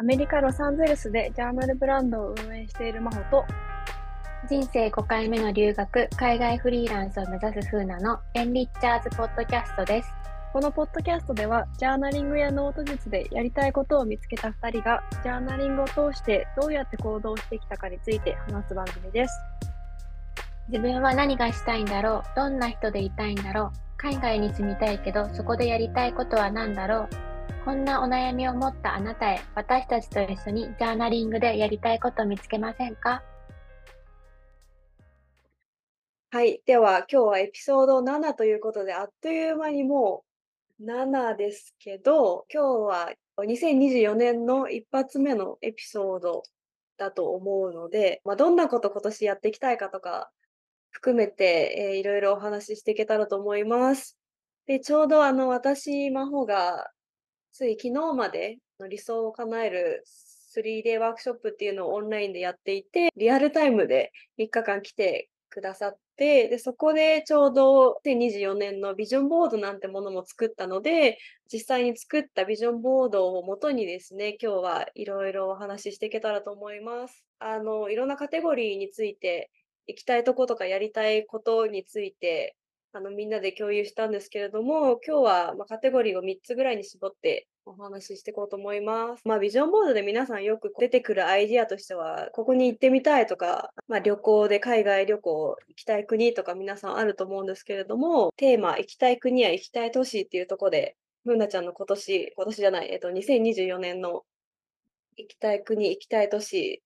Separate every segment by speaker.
Speaker 1: アメリカ・ロサンゼルスでジャーナルブランドを運営している真帆と、
Speaker 2: 人生5回目の留学、海外フリーランスを目指す風なのエンリッチャーズポッドキャストです。
Speaker 1: このポッドキャストでは、ジャーナリングやノート術でやりたいことを見つけた2人が、ジャーナリングを通してどうやって行動してきたかについて話す番組です。
Speaker 2: 自分は何がしたいんだろうどんな人でいたいんだろう海外に住みたいけど、そこでやりたいことは何だろうこんなお悩みを持ったあなたへ、私たちと一緒にジャーナリングでやりたいこと見つけませんか？
Speaker 1: はい。では、今日はエピソード7ということで、あっという間にもう7ですけど、今日は2024年の一発目のエピソードだと思うので、まあ、どんなこと今年やっていきたいかとか含めて、えー、いろいろお話ししていけたらと思います。で、ちょうどあの私、真帆がつい昨日までの理想を叶える 3day ワークショップっていうのをオンラインでやっていて、リアルタイムで3日間来てくださって、で、そこでちょうど2024年のビジョンボードなんてものも作ったので、実際に作ったビジョンボードをもとにですね、今日はいろいろお話ししていけたらと思います。あの、いろんなカテゴリーについて、行きたいとことかやりたいことについてあの、みんなで共有したんですけれども、今日は、ま、カテゴリーを3つぐらいに絞ってお話ししていこうと思います。まあ、ビジョンボードで皆さんよく出てくるアイディアとしては、ここに行ってみたいとか、まあ、旅行で海外旅行行きたい国とか皆さんあると思うんですけれども、テーマ、行きたい国や行きたい都市っていうところで、ふうなちゃんの今年、今年じゃない、えっと、2024年の行きたい国、行きたい都市、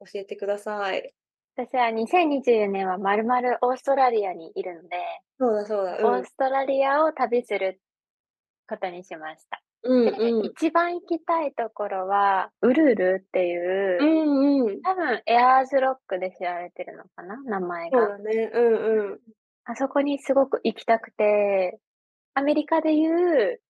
Speaker 1: 教えてください。
Speaker 2: 私は2024年はまるまるオーストラリアにいるので、
Speaker 1: そうだそうだ。
Speaker 2: うん、オーストラリアを旅することにしました。
Speaker 1: うんうん、
Speaker 2: 一番行きたいところは、ウルルっていう、
Speaker 1: うんうん、
Speaker 2: 多分エアーズロックで知られてるのかな名前が。
Speaker 1: そうだね。うんうん。
Speaker 2: あそこにすごく行きたくて、アメリカでいう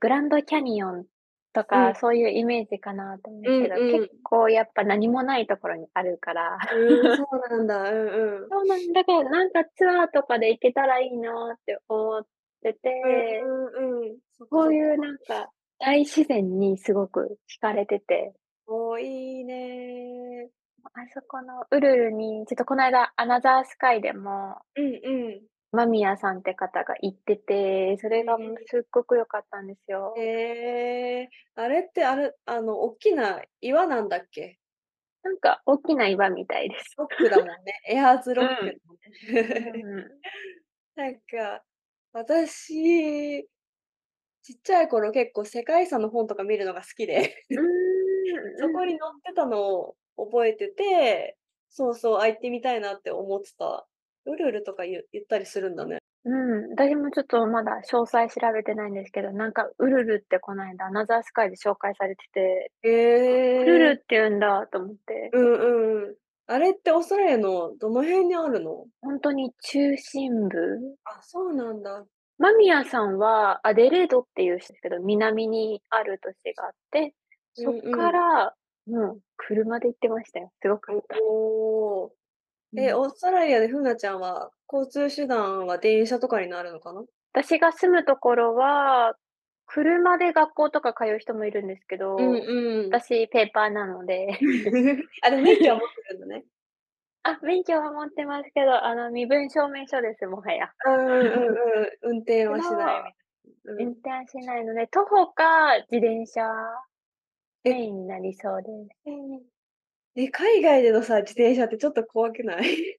Speaker 2: グランドキャニオンとか、うん、そういうイメージかなと思うけど、うんうん、結構やっぱ何もないところにあるから。
Speaker 1: うん、そうなんだ。うんうん。
Speaker 2: そうなんだから、なんかツアーとかで行けたらいいなって思ってて、
Speaker 1: うんうん、
Speaker 2: そういうなんか大自然にすごく惹かれてて。
Speaker 1: おいいね
Speaker 2: あそこのウルルに、ちょっとこの間、アナザースカイでも、
Speaker 1: うんうん。
Speaker 2: 間宮さんって方が行ってて、それがすっごく良かったんですよ。
Speaker 1: へえー、あれってあれ、あの、大きな岩なんだっけ？
Speaker 2: なんか大きな岩みたいです。
Speaker 1: ロックだもんね。エアーズロック、ねうん、なんか、私、ちっちゃい頃結構世界遺産の本とか見るのが好きでそこに載ってたのを覚えてて、そうそう、あ、行ってみたいなって思ってた。ウルルとか言言ったりするんだね。
Speaker 2: うん、私もちょっとまだ詳細調べてないんですけど、なんかウルルってこの間アナザースカイで紹介されてて、
Speaker 1: え
Speaker 2: ウルルって言うんだと思って。
Speaker 1: うんうん。あれってオーストラリアのどの辺にあるの？
Speaker 2: 本当に中心部？
Speaker 1: あ、そうなんだ。
Speaker 2: マミヤさんはアデレードっていうですけど、南にある都市があって、そっから、もう車で行ってましたよ。すごく
Speaker 1: おえ、オーストラリアでふなちゃんは、交通手段は電車とかになるのかな？
Speaker 2: 私が住むところは、車で学校とか通う人もいるんですけど、
Speaker 1: うんうん。
Speaker 2: 私ペーパーなので。
Speaker 1: あ、でも免許は持ってるんだね。
Speaker 2: あ、免許は持ってますけど、あの、身分証明書です、もはや。
Speaker 1: うんうんうん。運転はしない
Speaker 2: うん、運転はしないので、徒歩か自転車メインになりそうです。
Speaker 1: え、海外でのさ、自転車ってちょっと怖くない？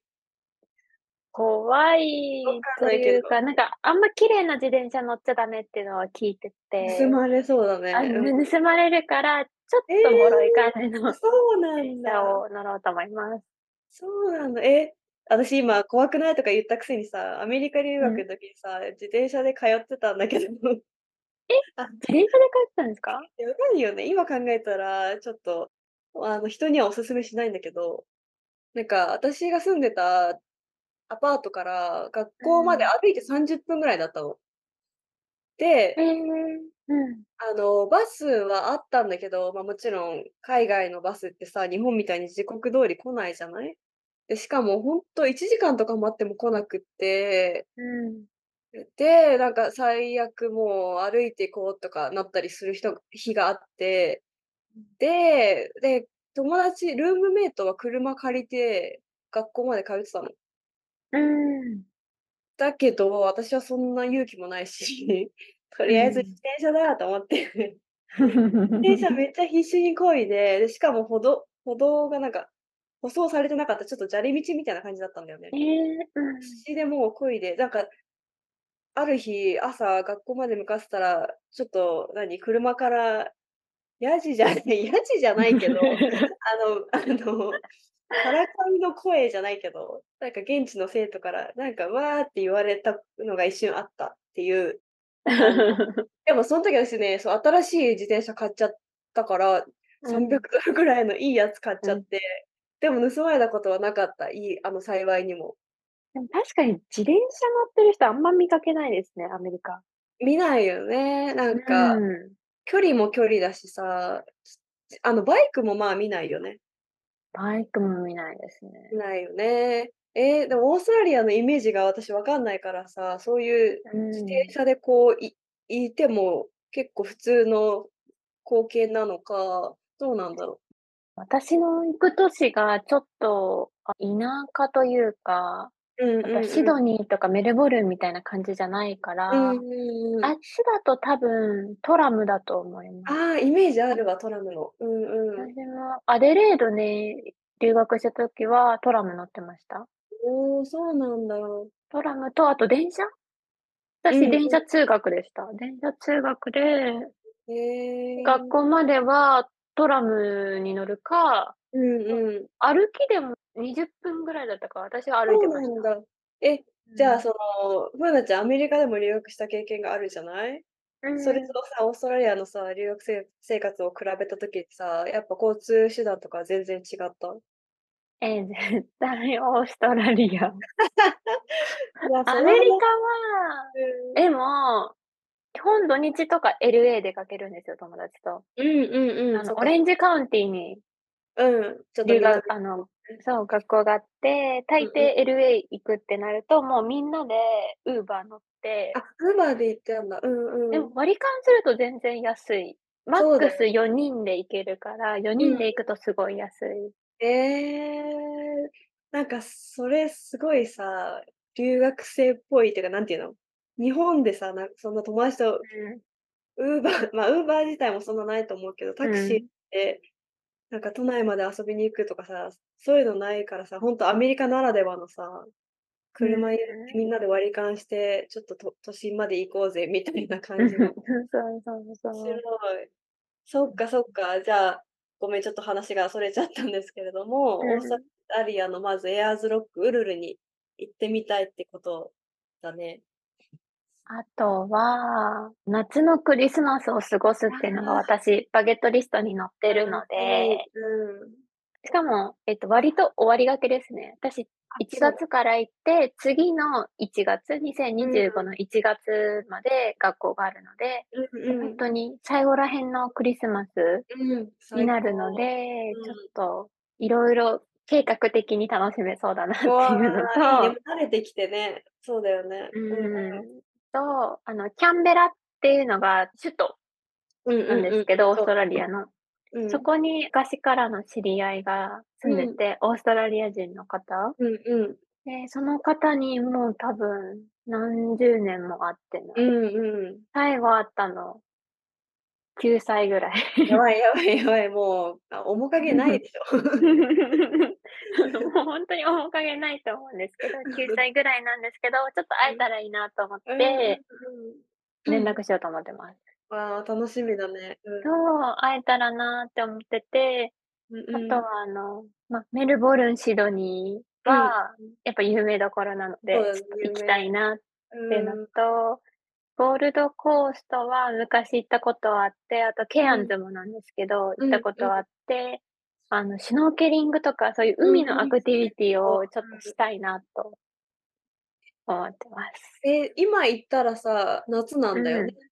Speaker 2: 怖いというか、なんか、あんま綺麗な自転車乗っちゃダメっていうのは聞いてて。
Speaker 1: 盗まれそうだね。
Speaker 2: あ、盗まれるから、ちょっと脆い感じの、
Speaker 1: そうなんだ。
Speaker 2: を乗ろうと思います。
Speaker 1: そうなんだ。え、私今怖くないとか言ったくせにさ、アメリカ留学の時にさ、自転車で通ってたんだけど。
Speaker 2: え、あ、自転車で通ってたんですか？
Speaker 1: やばいよね。今考えたらちょっとあの、人にはお勧めしないんだけど、なんか私が住んでたアパートから学校まで歩いて30分ぐらいだったの。で、
Speaker 2: えうん。
Speaker 1: あの、バスはあったんだけど、ま、もちろん海外のバスってさ、日本みたいに時刻通り来ないじゃない？で、しかもほんと1時間とか待っても来なくって、
Speaker 2: うん。
Speaker 1: で、なんか最悪もう歩いて行こうとかなったりする人日があってで、で、友達、ルームメイトは車借りて、学校まで通ってたの。
Speaker 2: うーん。
Speaker 1: だけど、私はそんな勇気もないし、と
Speaker 2: う
Speaker 1: りあえず自
Speaker 2: ん。
Speaker 1: 転車だと思って 自転車めっちゃ必死に漕いで、で、しかも歩道歩道がなんか、舗装されてなかった、ちょっと砂利道みたいな感じだったんだよね。
Speaker 2: ええ、う
Speaker 1: 必
Speaker 2: ん。
Speaker 1: 死でもう漕いで、なんかある日、朝学校まで向かってたら、ちょっと何、車からヤジじゃない ヤジじゃないけど、あのあの、からかいの声じゃないけど、なんか現地の生徒からなんか「わあ」って言われたのが一瞬あったっていう。でもそん時はですね、そう、新しい自転車買っちゃったから、さんびゃ
Speaker 2: うん。
Speaker 1: くドルぐらいのいいやつ買っち
Speaker 2: うん。
Speaker 1: ゃって、でも盗まれたことはなかった。いいあの、幸いにも。
Speaker 2: でも確かに自転車乗ってる人あんま見かけないですね、アメリカ。
Speaker 1: 見ないよね、な
Speaker 2: う
Speaker 1: んか、
Speaker 2: ーん。
Speaker 1: 距離も距離だしさ、あの、バイクもまあ見ないよね。
Speaker 2: バイクも見ないですね。
Speaker 1: 見ないよね。え、でもオーストラリアのイメージが私分かんないからさ、そういう
Speaker 2: う
Speaker 1: 自
Speaker 2: ん。
Speaker 1: 転車でこう、いいても結構普通の光景なのか、どうなんだろう。
Speaker 2: 私の行く都市がちょっと、あ、田舎というか、
Speaker 1: うん
Speaker 2: なんか
Speaker 1: うんうん。
Speaker 2: シドニーとかメルボルンみたいな感じじゃないか
Speaker 1: うん
Speaker 2: ら、
Speaker 1: うんうん。
Speaker 2: あっちだと多分トラムだと思います。
Speaker 1: ああ、イメージあるわ、トラムの。うんうん。
Speaker 2: 私もアデレードに留学した時はトラム乗ってました。
Speaker 1: おお、そうなんだ。
Speaker 2: トラムとあと電車？私電車通学でした。電車通学で。学校まではトラムに乗るか、
Speaker 1: うん
Speaker 2: ま、
Speaker 1: うん。
Speaker 2: 歩きでも20分ぐらいだったから、私は歩い
Speaker 1: そ
Speaker 2: てました。
Speaker 1: うなんだ。え、じゃあ、
Speaker 2: うん。
Speaker 1: その、ふうなちゃんアメリカでも留学した経験があるじゃない？それ
Speaker 2: うん。
Speaker 1: とさ、オーストラリアのさ、留学せ生活を比べた時ってさ、やっぱ交通手段とか全然違った？
Speaker 2: ええ、絶対オーストラリア。
Speaker 1: いや、その話
Speaker 2: アメリカは、
Speaker 1: うん。
Speaker 2: でも、基本土日とか LA 出かけるんですよ、友達と。
Speaker 1: うんうんうん、
Speaker 2: あの、
Speaker 1: そっ
Speaker 2: オレンジ。カウンティに
Speaker 1: うん、ちょっと
Speaker 2: 留
Speaker 1: 南
Speaker 2: 学あの、
Speaker 1: ね。
Speaker 2: そう、学校があって、大
Speaker 1: うんうん。
Speaker 2: 抵 LA 行くってなると、もうみんなでウーバー乗って
Speaker 1: あ、ウーバーで行ったんだ。うん
Speaker 2: でも
Speaker 1: うん。
Speaker 2: 割り勘すると全然安い。マックス
Speaker 1: ね。
Speaker 2: 4人で行けるから、よにん
Speaker 1: うん。
Speaker 2: で行くとすごい安い。
Speaker 1: ええ、なんかそれすごいさ、留学生っぽいっていうか、なんていうの、日本でさ、なんそんな友達と
Speaker 2: うん。
Speaker 1: ウーバーま、ウーバー自体もそんなないと思うけど、タクシー
Speaker 2: うん。
Speaker 1: で、なんか都内まで遊びに行くとかさ、そういうのないからさ、ほんとアメリカならではのさ、
Speaker 2: うん。
Speaker 1: 車みんなで割り勘して、ちょっとと都心まで行こうぜみたいな感じの。
Speaker 2: そうそう
Speaker 1: 白
Speaker 2: そう。
Speaker 1: い。そっ
Speaker 2: うん。
Speaker 1: かそっか、じゃあ、ごめん、ちょっと話がそれちゃったんですけれども、オースト
Speaker 2: うん。
Speaker 1: ラリアのまずエアーズロック、ウルルに行ってみたいってことだね。
Speaker 2: あとは、夏のクリスマスを過ごすっていうのが。私、バゲットリストに載ってるの
Speaker 1: はい、
Speaker 2: で
Speaker 1: うん。
Speaker 2: しかも、えっと、割と終わりがけですね。私、
Speaker 1: あ、
Speaker 2: いちが
Speaker 1: そう。
Speaker 2: つから行って、次の1月、にせん
Speaker 1: うん。
Speaker 2: にじゅうごの1月まで学校があるので、もうほん
Speaker 1: うんうん。
Speaker 2: とに最後ら辺のクリスマス
Speaker 1: うん、
Speaker 2: に。なるので、ちょっ
Speaker 1: うん。
Speaker 2: と色々計画的に楽しめそうだなっていうの
Speaker 1: いいね、も
Speaker 2: と
Speaker 1: う慣れてきてね、そうだよね。
Speaker 2: う
Speaker 1: ん。
Speaker 2: と、あの、キャンベラっていうのが首都
Speaker 1: うん
Speaker 2: なん
Speaker 1: うんうん、
Speaker 2: ですけど、オース。トラリアの。
Speaker 1: うん。
Speaker 2: そこに昔からの知り合いが住んで
Speaker 1: うん。
Speaker 2: て、オーストラリア人の方。
Speaker 1: うんうん。
Speaker 2: で、その方にもう多分何十年も会ってない。
Speaker 1: うんうん。
Speaker 2: 最後会ったの9歳ぐらい。
Speaker 1: やばいやばいやばい、もう、あ、面影ないでしょ。
Speaker 2: もうほんとに面影ないと思うんですけど、9歳ぐらいなんですけど、ちょっと会え
Speaker 1: うん。
Speaker 2: たらいいなと思って
Speaker 1: うん。
Speaker 2: 連
Speaker 1: うん。
Speaker 2: 絡しようと思ってます。
Speaker 1: わあ、楽しみだね。うん。
Speaker 2: そう、会えたらなって思ってて、
Speaker 1: うん
Speaker 2: あと
Speaker 1: うん。
Speaker 2: はあの、ま、メルボルン、シドニー
Speaker 1: うん。
Speaker 2: はやっぱ有名どころなので、行きた。いなっていうの。と、ゴールドコーストは昔行ったことあって、あとケアン
Speaker 1: うん。
Speaker 2: ズもなんですけど、行っ。たことあって、あの、シュノーケリングとかそういう
Speaker 1: うん、
Speaker 2: 海のアクティビティをちょっと
Speaker 1: うん。
Speaker 2: したいなと思ってます。
Speaker 1: え、今行ったらさ、夏なんだよね。
Speaker 2: うん。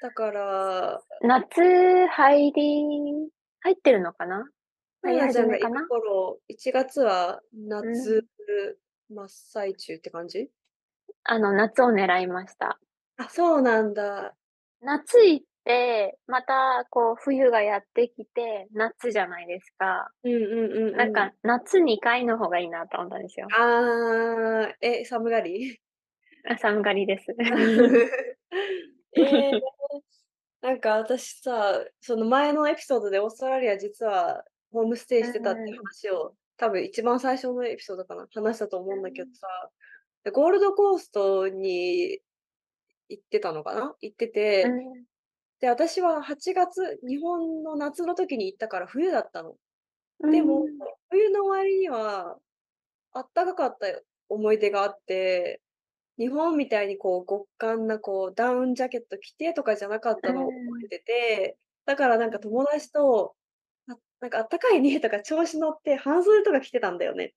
Speaker 1: だから
Speaker 2: 夏入り入ってるのかな？
Speaker 1: ふう
Speaker 2: 入り
Speaker 1: なちゃんが行く？頃、1月は
Speaker 2: う
Speaker 1: 夏
Speaker 2: ん。
Speaker 1: 真っ最中って感じ？
Speaker 2: あの、夏を狙いました。
Speaker 1: あ、そうなんだ。
Speaker 2: 夏行っで、またこう冬がやってきて、夏じゃないですか。
Speaker 1: うんうんうんうん。
Speaker 2: なんか、夏2回の方がいいなと思ったんですよ。
Speaker 1: ああ、え、寒がり？
Speaker 2: あ、寒がりです。
Speaker 1: ええ。なんか私さ、その前のエピソードでオーストラリア実はホームステイしてたっていう
Speaker 2: うん。
Speaker 1: 話を、多分一番最初のエピソードかな、話したと思うんだけどさ、で、ゴールドコーストに行ってたのかな？行ってて、
Speaker 2: うん。
Speaker 1: で、私は8月、日本の夏の時に行ったから冬だったの。
Speaker 2: う
Speaker 1: でも、
Speaker 2: ん。
Speaker 1: 冬の終わりにはあったかかった思い出があって、日本みたいにこう極寒なこうダウンジャケット着てとかじゃなかっ
Speaker 2: う
Speaker 1: たのを覚
Speaker 2: ん。
Speaker 1: えてて、だからなんか友達と、あ、なんかあったかいねとか調子乗って半袖とか着てたんだよね。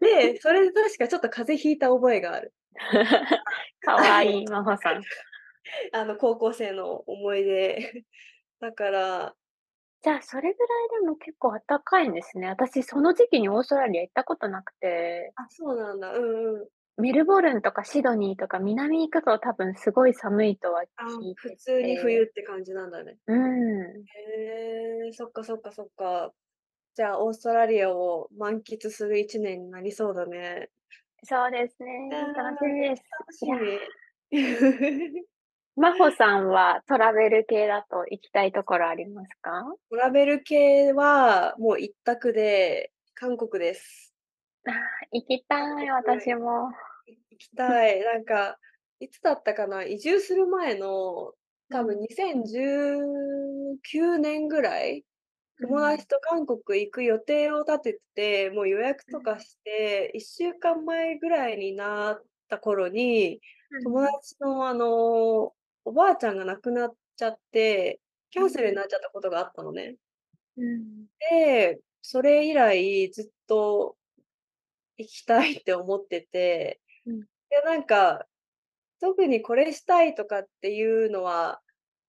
Speaker 1: で、それで確かちょっと風邪ひいた覚えがある。
Speaker 2: 可愛い、真帆さん。
Speaker 1: あの高校生の思い出。だから
Speaker 2: じゃあ、それぐらいでも結構あったかいんですね。私その時期にオーストラリア行ったことなくて。
Speaker 1: あ、そうなんだ。うんうん。
Speaker 2: メルボルンとかシドニーとか南に行くと多分すごい寒いとは
Speaker 1: あ、
Speaker 2: 聞いて
Speaker 1: 普通に冬
Speaker 2: て。
Speaker 1: って感じなんだね。
Speaker 2: うん。
Speaker 1: へえ、そっかそっかそっか。じゃあ、オーストラリアを満喫する1年になりそうだね。
Speaker 2: そうですね、楽しみです。
Speaker 1: 楽。しみ。
Speaker 2: 真帆さんはトラベル系だと行きたいところありますか？
Speaker 1: トラベル系はもう一択で、韓国です。
Speaker 2: 行きたい。私も。
Speaker 1: い行きたい。なんか、いつだったかな、移住する前の多分
Speaker 2: うん。
Speaker 1: 2019年ぐらい、友
Speaker 2: うん。
Speaker 1: 達と韓国行く予定を立てて、もう予約
Speaker 2: うん。
Speaker 1: とかして、1週間前ぐらいになった頃に、友
Speaker 2: うん。
Speaker 1: 達のあの、おばあちゃんが亡くなっちゃって、キャンセルに
Speaker 2: うん。
Speaker 1: なっちゃったことがあったのね。
Speaker 2: うん。
Speaker 1: で、それ以来ずっと行きたいって思ってて、
Speaker 2: うん。
Speaker 1: で、なんか、特にこれしたいとかっていうのは、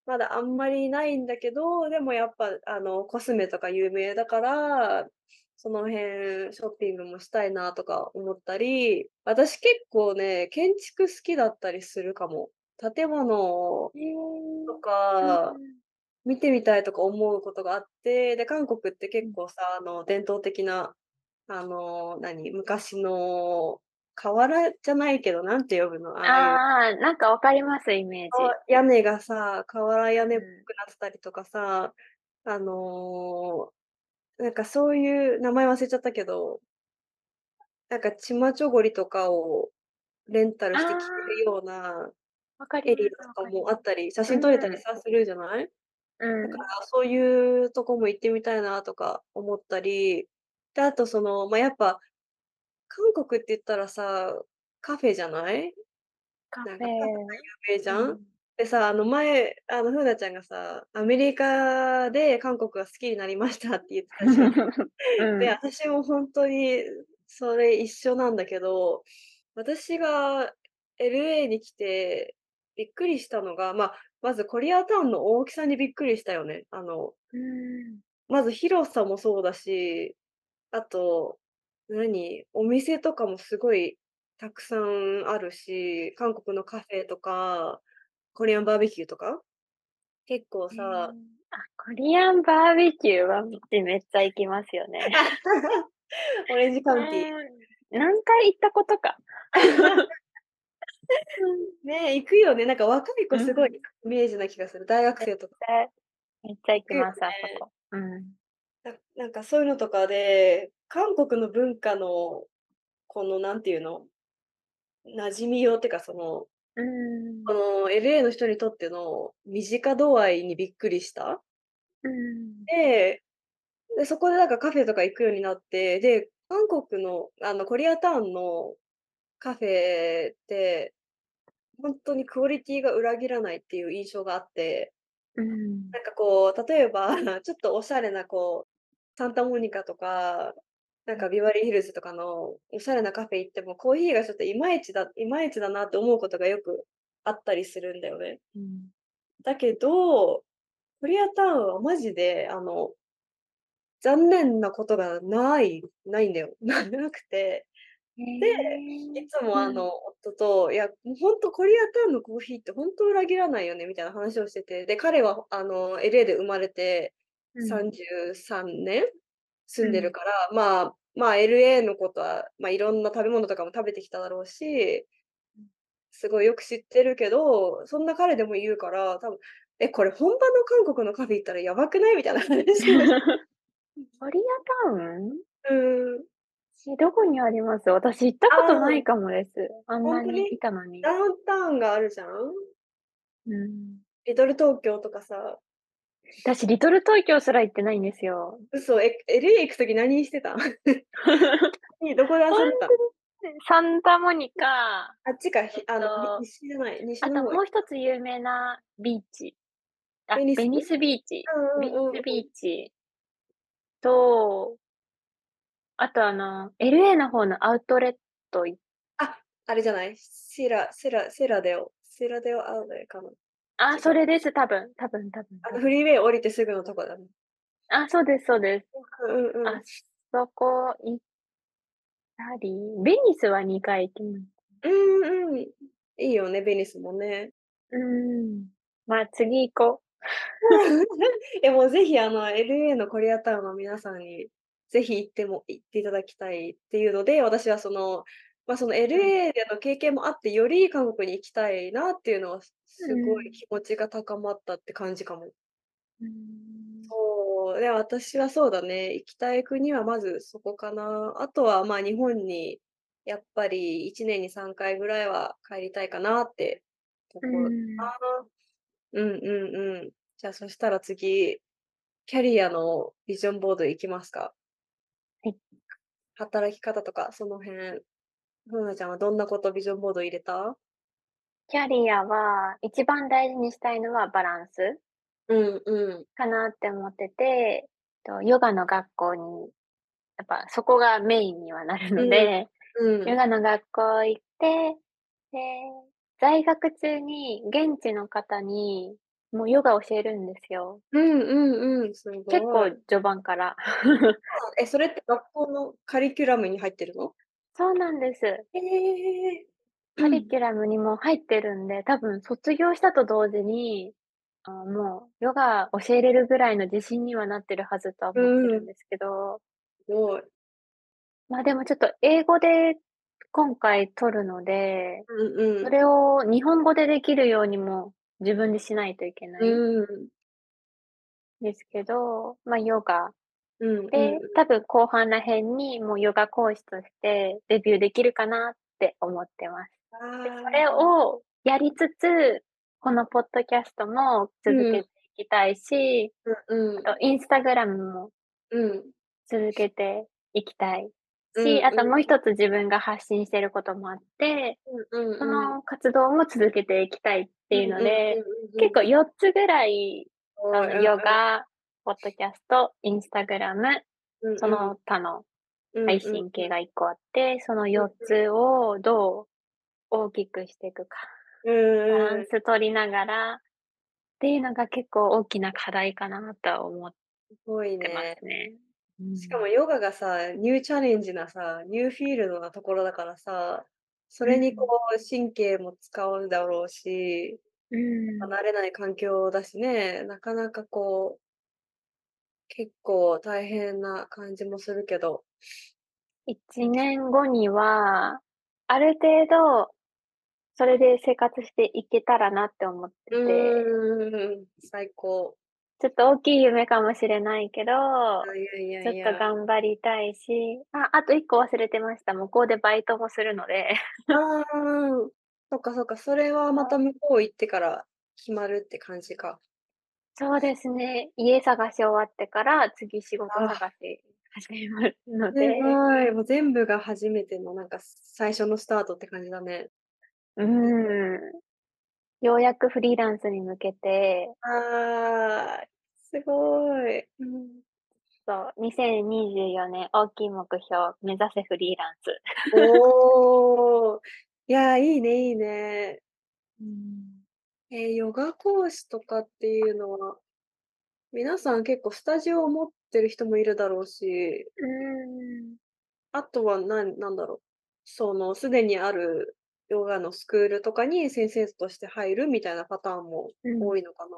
Speaker 1: まだあんまりないんだけど、でもやっぱあの、コスメとか有名だから、その辺ショッピングもしたいなとか思ったり、私結構ね、建築好きだったりするかも。建物。とか、
Speaker 2: ん。
Speaker 1: 見てみたいとか思うことがあって、で、韓国って
Speaker 2: うん。
Speaker 1: 結構さ、あの、伝統的な、あの、何、昔の瓦じゃないけど、なんて呼ぶの、ああ
Speaker 2: なんか分かります、イメージ。
Speaker 1: 屋根がさ、瓦屋根っぽ
Speaker 2: うん。
Speaker 1: くなってたりとかさ、あの、なんかそういう名前忘れちゃったけどなんかチマチョゴリとかをレンタル
Speaker 2: あ
Speaker 1: して着てる
Speaker 2: あ。
Speaker 1: ような
Speaker 2: 分かり
Speaker 1: エリとかも。あったり、写真撮れたり
Speaker 2: うん。
Speaker 1: さ、するじゃない？
Speaker 2: う
Speaker 1: だか
Speaker 2: ん。
Speaker 1: らそういうとこも行ってみたいなとか思ったり、で、あとその、ま、やっぱ、韓国って言ったらさ、カフェじゃない？
Speaker 2: カフェ、
Speaker 1: なんかカフェが有名じゃん？
Speaker 2: うん。
Speaker 1: でさ、あの前、あの、フーナちゃんがさ、アメリカで韓国が好きになりましたって言ってたじゃん。で、
Speaker 2: うん。
Speaker 1: 私もほんとにそれ一緒なんだけど、私が LA に来てびっくりしたのが、ま、まずコリアタウンの大きさにびっくりしたよね。あの。まず広さもそうだし、あと、何、お店とかもすごいたくさんあるし、韓国のカフェとか、コリアンバーベキューとか、結構。さ
Speaker 2: あ、コリアンバーベキューは、めっちゃ行きますよね。
Speaker 1: オレンジカ
Speaker 2: う
Speaker 1: ウンティー。
Speaker 2: 何回行ったことか。
Speaker 1: ね、行くよね。なんか若い子すごい
Speaker 2: うん。
Speaker 1: イメージな気がする。大学生とか。
Speaker 2: めっちゃ行きます、あそ
Speaker 1: ね。
Speaker 2: こ。うん。
Speaker 1: ななんかそういうのとかで、韓国の文化の、この何て言うの、馴染みようってかその
Speaker 2: うーん。
Speaker 1: この LA の人にとっての身近度合いにびっくりした？
Speaker 2: うーん。
Speaker 1: で、で、そこでなんかカフェとか行くようになって、で、韓国のあのコリアタウンのカフェって、ほんとにクオリティが裏切らないっていう印象があって
Speaker 2: うーん。
Speaker 1: なんかこう、例えば、ちょっとおしゃれなこう、サンタモニカとか、なん
Speaker 2: うん。
Speaker 1: かビバリーヒルズとかのおしゃれなカフェ行っても、コーヒーがちょっといまいちだ いまいちだなって思うことがよくあったりするんだよね。
Speaker 2: うん。
Speaker 1: だけど、コリアタウンはマジであの残念なことがないないんだよ。な なくて
Speaker 2: へえ。
Speaker 1: いつもあ
Speaker 2: うん。
Speaker 1: の、夫と、いや、もうほんとコリアタウンのコーヒーってほんと裏切らないよねみたいな話をしてて、で、彼はあの、LA で生まれて
Speaker 2: うん。
Speaker 1: 33年住んでる
Speaker 2: うん。
Speaker 1: から、まあ、まあ、LA のことは、ま、いろんな食べ物とかも食べてきただろうし
Speaker 2: うん。
Speaker 1: すごいよく知ってるけど、そんな彼でも言うから、多分、え、これ本場の韓国のカフェ行ったらやばくない？みたいな話。
Speaker 2: コリアタウン？
Speaker 1: うーん。
Speaker 2: し、どこにあります？私行った
Speaker 1: あ
Speaker 2: ことない
Speaker 1: あ。
Speaker 2: かもです。あんなに
Speaker 1: ほんとに？
Speaker 2: いたのに。
Speaker 1: ダウンタウンがあるじゃん？
Speaker 2: うん。
Speaker 1: リトル東京とかさ。
Speaker 2: 私リトル東京すら行ってないんですよ。
Speaker 1: 嘘、え、LA 行く時何してた？どこで遊んでた？ん？
Speaker 2: とにサンタモニカ、
Speaker 1: あっちか、
Speaker 2: えっ
Speaker 1: ひあの、に
Speaker 2: と、
Speaker 1: 西じゃない、西
Speaker 2: あと
Speaker 1: の方へ
Speaker 2: もう一つ有名なビーチ。あ、
Speaker 1: ベニス？
Speaker 2: ベニスビーチ
Speaker 1: うんうんうん
Speaker 2: ベニスビ
Speaker 1: うん。
Speaker 2: ーチとあとあの、LA の方のアウトレットい
Speaker 1: あ、あれじゃない？シラセラセラデオセラデオアウトレかな？
Speaker 2: あ。それです、多分多分多分
Speaker 1: あの、フ。リーウェイ降りてすぐのとこだね。
Speaker 2: あ、そうですそうです。
Speaker 1: うんうんう
Speaker 2: あ
Speaker 1: ん。
Speaker 2: そこ行ったり、ベニスは2回行きま
Speaker 1: うんうん。いいよね、ベニスもね。
Speaker 2: うーん。ま、次行こう。
Speaker 1: え、もうぜひあの、LA のコリアタウンの皆さんに、ぜひ行っても行っていただきたいっていうので、私はその、ま、その
Speaker 2: うん。
Speaker 1: LA での経験もあって、より韓国に行きたいなっていうのは、すごい
Speaker 2: ん。
Speaker 1: 気持ちが高まったって感じかも。
Speaker 2: うーん。
Speaker 1: そう、で、私はそうだね、行きたい国はまずそこかな。あとは、ま、日本にやっぱり1年に3回ぐらいは帰りたいかなってと
Speaker 2: う
Speaker 1: ころか
Speaker 2: ん。
Speaker 1: な。うんうんうん。じゃあそしたら次、キャリアのビジョンボードいきますか？
Speaker 2: はい。
Speaker 1: 働き方とかその辺、ふうなちゃんはどんなことビジョンボード入れた？
Speaker 2: キャリアは、一番大事にしたいのはバランス
Speaker 1: うんうん。
Speaker 2: かなって思ってて、と、ヨガの学校に、やっぱそこがメインにはなる
Speaker 1: うん、
Speaker 2: ので、
Speaker 1: うん。
Speaker 2: ヨガの学校行って、で、在学中に現地の方にもうヨガ教えるんですよ。
Speaker 1: うんうんうん、す
Speaker 2: 結
Speaker 1: ごい。
Speaker 2: 構序盤から。
Speaker 1: え、それって学校のカリキュラムに入ってるの？
Speaker 2: そうなんです。
Speaker 1: へえ。
Speaker 2: カリキュラムにも入ってるんで、多分卒業したと同時に、あ、もうヨガ教えれるぐらいの自信にはなってるはずとは思って
Speaker 1: うん。
Speaker 2: るんですけど。
Speaker 1: すごい。
Speaker 2: ま、でもちょっと英語で今回取るので、
Speaker 1: うんうん。
Speaker 2: それを日本語でできるようにも自分でしないといけな
Speaker 1: う
Speaker 2: い。
Speaker 1: ん。
Speaker 2: ですけど、ま、ヨガで、
Speaker 1: うん。
Speaker 2: 多分後半ら辺にもうヨガ講師としてデビューできるかなって思ってます。
Speaker 1: あ
Speaker 2: で、それ
Speaker 1: あ。
Speaker 2: をやりつつ、このポッドキャストも続
Speaker 1: うん。
Speaker 2: けていきたいし、
Speaker 1: うんうん。
Speaker 2: インスタグラムも
Speaker 1: うん。
Speaker 2: 続けていきたいし、
Speaker 1: うん
Speaker 2: あともう
Speaker 1: うん。
Speaker 2: 一つ自分が発信してることもあって、
Speaker 1: うん
Speaker 2: そ
Speaker 1: うんうん。
Speaker 2: の活動も続けていきたいっていうので。結構4つぐらい、の。ヨガ、ポッドキャスト、インスタグラム、
Speaker 1: うん
Speaker 2: そ
Speaker 1: うん。
Speaker 2: の他の
Speaker 1: うん
Speaker 2: 配。信系が1個あって、その
Speaker 1: うんうん。
Speaker 2: 4つをどう大きくしてくか、
Speaker 1: うん
Speaker 2: バラ
Speaker 1: うん。
Speaker 2: ンス取りながらっていうのが結構大きな課題かなとは思っ
Speaker 1: すごい
Speaker 2: てま
Speaker 1: ね。
Speaker 2: すね。う
Speaker 1: しかも
Speaker 2: ん。
Speaker 1: ヨガがさ、ニューチャレンジなさ、ニューフィールドなところだからさ、それにこ
Speaker 2: うん。
Speaker 1: う神経も使うだろうし、
Speaker 2: うん。
Speaker 1: ま、慣れない環境だしね、なかなかこう結構大変な感じもするけど。
Speaker 2: 1年後には、ある程度、それで生活していけたらなって思って
Speaker 1: う
Speaker 2: て。
Speaker 1: ーん、最高。
Speaker 2: ちょっと大きい夢かもしれないけど、
Speaker 1: あ、いやいや
Speaker 2: ちょっと。頑張りたいし、あ、あと1個忘れてました。向こうでバイトもするので。
Speaker 1: ああ、そっかそっか、それはま。た向こう行ってから決まるって感じか。
Speaker 2: そうですね。家探し終わってから、次仕事。探し始めますの
Speaker 1: す
Speaker 2: で。
Speaker 1: ごい、もう全部が初めてのなんか最初のスタートって感じだね。
Speaker 2: うーん。ようやくフリーランスに向けて
Speaker 1: ああ、すごい。うん。
Speaker 2: そう、2024年大きい目標、目指せフリーランス。
Speaker 1: おお、いや、いいねいいね。
Speaker 2: うん。
Speaker 1: え、ヨガ講師とかっていうのは、皆さん結構スタジオを持ってる人もいるだろうし
Speaker 2: うーん。
Speaker 1: あとはなんなんだろう。その、すでにあるヨガのスクールとかに先生として入るみたいなパターンも
Speaker 2: うん。
Speaker 1: 多いのかな？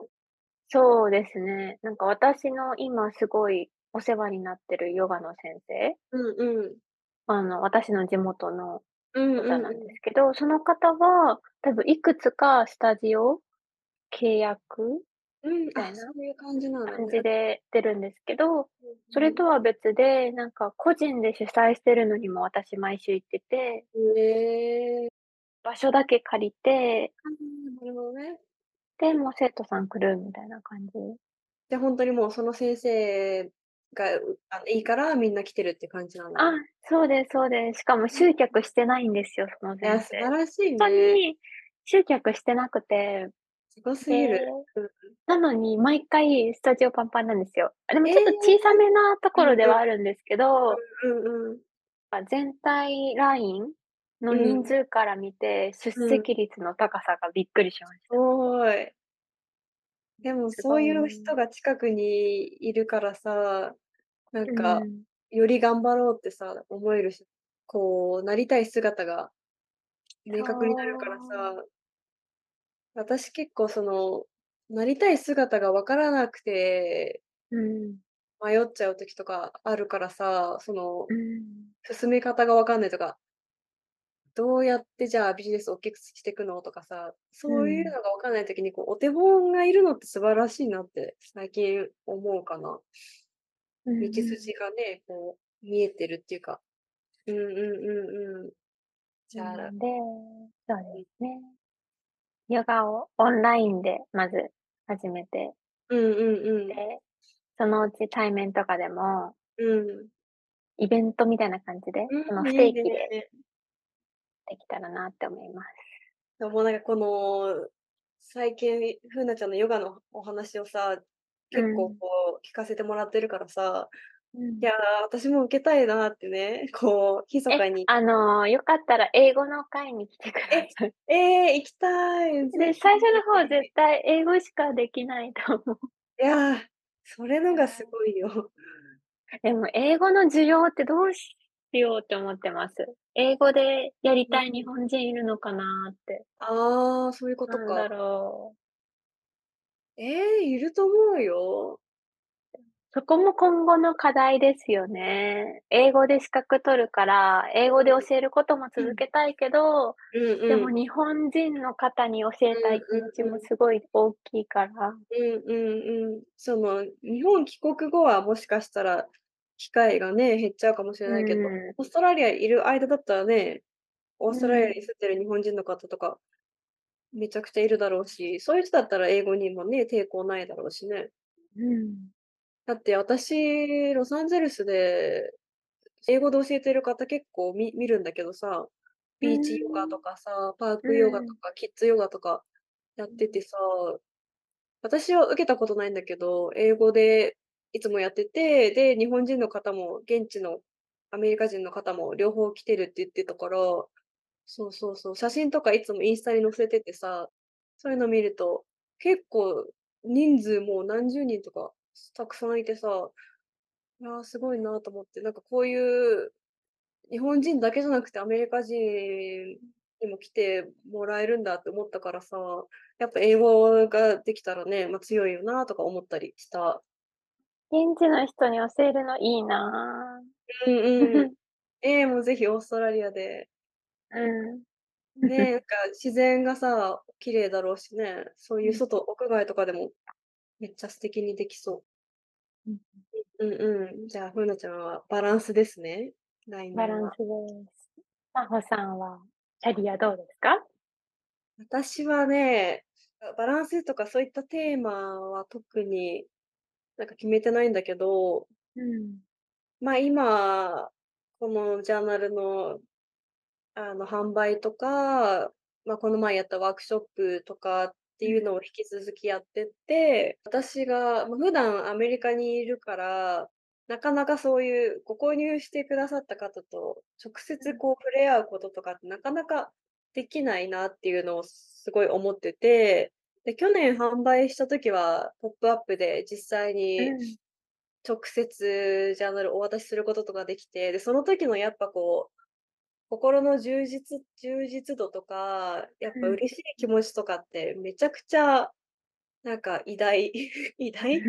Speaker 2: そうですね。なんか私の今すごいお世話になってるヨガの先生
Speaker 1: うんうん。
Speaker 2: あの、私の地元の
Speaker 1: うん
Speaker 2: 方なんで
Speaker 1: うんうん。
Speaker 2: すけど、その方は多分いくつかスタジオ契約
Speaker 1: うん、あ、
Speaker 2: みたいな
Speaker 1: 感じ
Speaker 2: で出るんですけど、そ
Speaker 1: うんうん。
Speaker 2: れとは別で、なんか個人で主催してるのにも私毎週行ってて。場所だけ借りて、
Speaker 1: なるほどね。
Speaker 2: で、もう生徒さん来るみたいな感じ。
Speaker 1: じゃ、ほんとにもうその先生が、うあの、いいからみんな来てるって感じなんだ
Speaker 2: あ、
Speaker 1: ね。
Speaker 2: そうですそうです。しかも
Speaker 1: うん。
Speaker 2: 集客してないんですよ、その
Speaker 1: いや、
Speaker 2: 先生。
Speaker 1: 素晴らしい
Speaker 2: ほんと
Speaker 1: ね。
Speaker 2: に集客してなくて、
Speaker 1: すごすぎ
Speaker 2: で、
Speaker 1: る。うん。
Speaker 2: なのに毎回スタジオパンパンなんですよ。あ、でも
Speaker 1: え
Speaker 2: ちょっと小さ
Speaker 1: え！
Speaker 2: めなと。ころではあるんですけど、
Speaker 1: うんうん。
Speaker 2: あ、全体ラインの
Speaker 1: うん。
Speaker 2: 人数から見て、出
Speaker 1: うん。
Speaker 2: 席率の高さがびっくりしました。
Speaker 1: ごい。でもそういう人が近くにいるからさ、なん
Speaker 2: う
Speaker 1: か、
Speaker 2: ん。
Speaker 1: より頑張ろうってさ、思えるし、こう、なりたい姿が明確になるから。さ、私結構その、なりたい姿が分からなくて、
Speaker 2: うん。
Speaker 1: 迷っちゃう時とかあるからさ、その、
Speaker 2: うん。
Speaker 1: 進め方が分かんないとか、どうやってじゃあビジネスを大きくしていくのとかさ、そういう
Speaker 2: うん。
Speaker 1: のが分かんない時にこう、お手本がいるのって素晴らしいなって最近思うかな。
Speaker 2: うん
Speaker 1: 道
Speaker 2: うん。
Speaker 1: 筋がね、こう見えてるっていうか。うんうんうんうん。じゃあ、
Speaker 2: で、そう
Speaker 1: うん、
Speaker 2: ですね。ヨガをオンラインでまず始めて、
Speaker 1: うんうんうん。
Speaker 2: で、そのうち対面とかでも、
Speaker 1: うん。
Speaker 2: イベントみたいな感じで、その
Speaker 1: うん、
Speaker 2: 不
Speaker 1: いいね。
Speaker 2: 定期でできたらなって思います。
Speaker 1: でもなんかこの、最近、ふうなちゃんのヨガのお話をさ、結構
Speaker 2: うん。
Speaker 1: こう聞かせてもらってるからさ、
Speaker 2: うん。
Speaker 1: いや、私も受けたいなってね、こう密
Speaker 2: え、
Speaker 1: かに。
Speaker 2: あの、よかったら英語の会に来てく
Speaker 1: え、
Speaker 2: ださい。
Speaker 1: ええ、行きたい、ぜ
Speaker 2: で、
Speaker 1: ひ。
Speaker 2: 最初の方絶対英語しかできないと思う。
Speaker 1: いや、それのがす
Speaker 2: は
Speaker 1: ごいよ。
Speaker 2: い。でも英語の授業ってどうしようって思ってます。英語でやりたい日
Speaker 1: うん。
Speaker 2: 本人いるのかなって。
Speaker 1: ああ、そういうことか。
Speaker 2: なんだろう。
Speaker 1: ええ、いると思うよ。
Speaker 2: そこも今後の課題ですよね。英語で資格取るから、英語で教えることも
Speaker 1: うん。
Speaker 2: 続けたいけど、
Speaker 1: うん
Speaker 2: で
Speaker 1: うん。
Speaker 2: も日本人の方に教えたい気持ち。もすごい大きいから。
Speaker 1: うんうんうん。その、日本帰国後はもしかしたら、機会がね、減っちゃうかもしれ
Speaker 2: う
Speaker 1: ないけど、
Speaker 2: ん、
Speaker 1: オーストラリアいる間だったらね、オーストラリア
Speaker 2: うん、
Speaker 1: に住んでる日本人の方とか、めちゃくちゃいるだろうし、そういう人だったら英語にもね、抵抗ないだろうしね。
Speaker 2: うん、
Speaker 1: だって私、ロサンゼルスで英語で教えてる方結構み見るんだけどさ、
Speaker 2: う
Speaker 1: ビーチヨガ
Speaker 2: ん、
Speaker 1: とかさ、パー
Speaker 2: う
Speaker 1: クヨガと
Speaker 2: ん、
Speaker 1: かキッズヨガとかやっててさ私は受けたことないんだけど、英語でいつもやってて、で、日本人の方も現地のアメリカ人の方も両方来てるって言ってたから、そうそうそう、写真とかいつもインスタに載せててさ、そういうの見ると、結構人数もう何十人とかたくさんいてさ、いや、すごいなと思って、なんかこういう日本人だけじゃなくてアメリカ人にも来てもらえるんだって思ったからさ、やっぱ英語ができたらね、まあ、強いよなとか思ったりした。
Speaker 2: 現地の人に教えるのいいな。
Speaker 1: うんうん。ええ、もうぜひオーストラリアで。
Speaker 2: うん。
Speaker 1: ね、なんか自然がさ、綺麗だろうしね、そういう
Speaker 2: うん、
Speaker 1: 外、屋外とかでもめっちゃ素敵にできそう。
Speaker 2: うん。
Speaker 1: うんうん。じゃあ、ふうなちゃんはバランスですね、来年は。
Speaker 2: バランスです。真帆さんはキャリアどうですか？
Speaker 1: 私はね、ババランスとかそういったテーマは特になんか決めてないんだけど、
Speaker 2: うん、
Speaker 1: ま、今、このジャーナルの、あの、販売とか、ま、この前やったワークショップとかって
Speaker 2: うん、
Speaker 1: いうのを引き続きやってって、私が、ま、普段アメリカにいるから、なかなかそういうご購入してくださった方と直
Speaker 2: うん、
Speaker 1: 接こう触れ合うこととかってなかなかできないなっていうのをすごい思ってて、で、去年販売した時はポップアップで実際に
Speaker 2: うん、
Speaker 1: 直接ジャーナルお渡しすることとかできて、で、その時のやっぱこう心の充実充実度とか、やっぱ
Speaker 2: うん。
Speaker 1: 嬉しい気持ちとかってめちゃくちゃ、なんか偉大 偉大？